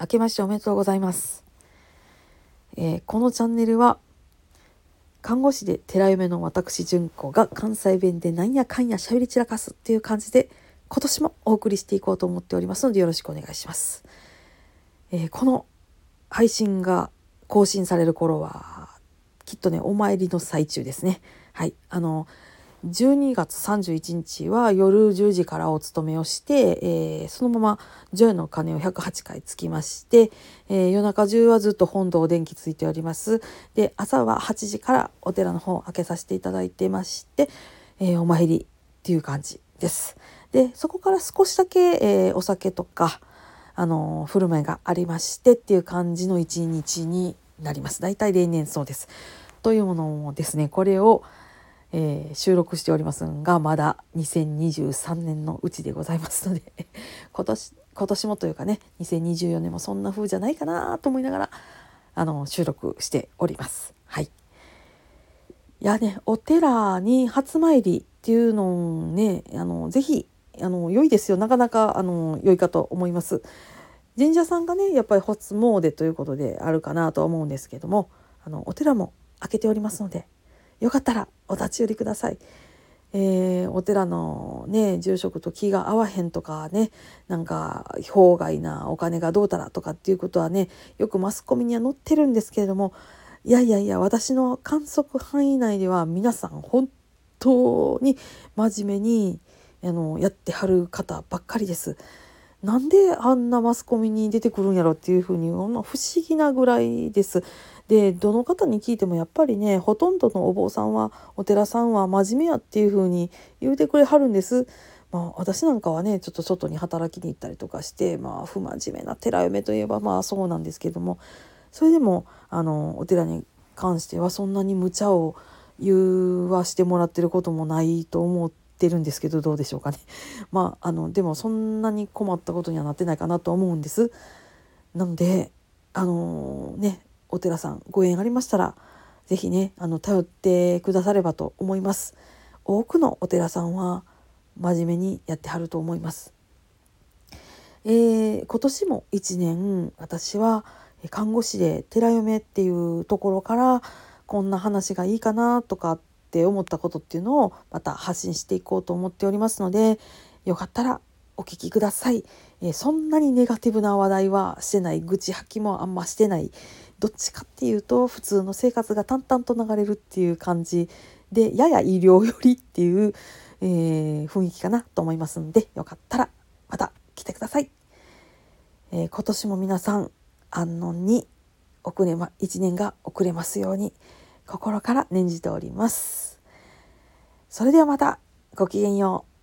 明けましておめでとうございます。えーこのチャンネルは看護師で寺嫁の私純子が関西弁でなんやかんやしゃべり散らかすっていう感じで今年もお送りしていこうと思っておりますのでよろしくお願いします。えーこの配信が更新される頃はきっとねお参りの最中ですね。はいあの12月31日は夜10時からお勤めをして、えーそのまま除夜の鐘を108回つきまして、えー夜中中はずっと本堂電気ついております。で朝は8時からお寺の方開けさせていただいてまして、えーお参りっていう感じです。でそこから少しだけ、えお酒とかあの振る舞いがありましてっていう感じの一日になります。大体例年そうです。というものもですねこれをえー収録しておりますがまだ2023年のうちでございますので 今年今年もというかね2024年もそんな風じゃないかなと思いながらあの収録しております。はい、いやねお寺に初参りっていうのをねあのぜひあの良いですよなかなかあの良いかと思います。神社さんがねやっぱり初詣ということであるかなとは思うんですけどもあのお寺も開けておりますのでよかったらお立ち寄りください。えーお寺のね住職と気が合わへんとかねなんか法外なお金がどうたらとかっていうことはねよくマスコミには載ってるんですけれどもいやいやいや私の観測範囲内では皆さん本当に真面目にあのやってはる方ばっかりです。なんであんなマスコミに出てくるんやろっていうふうに不思議なぐらいです。でどの方に聞いてもやっぱりねほとんどのお坊さんはお寺さんは真面目やっていうふうに言うてくれはるんです。まあ、私なんかはねちょっと外に働きに行ったりとかしてまあ不真面目な寺嫁といえばまあそうなんですけどもそれでもあのお寺に関してはそんなに無茶を言わしてもらってることもないと思ってるんですけどどうでしょうかね。まああのでもそんなに困ったことにはなってないかなと思うんです。なのであのねお寺さんご縁ありましたら是非ねあの頼ってくださればと思います。多くのお寺さんは真面目にやってはると思います。えー今年も1年私は看護師で寺嫁っていうところからこんな話がいいかなとかって思ったことっていうのをまた発信していこうと思っておりますのでよかったらお聞きください、えーそんなにネガティブな話題はしてない愚痴吐きもあんましてないどっちかっていうと普通の生活が淡々と流れるっていう感じでやや医療寄りっていう、えー雰囲気かなと思いますんでよかったらまた来てください。えー今年も皆さん安穏に遅れま1年が遅れますように心から念じております。それではまたごきげんよう。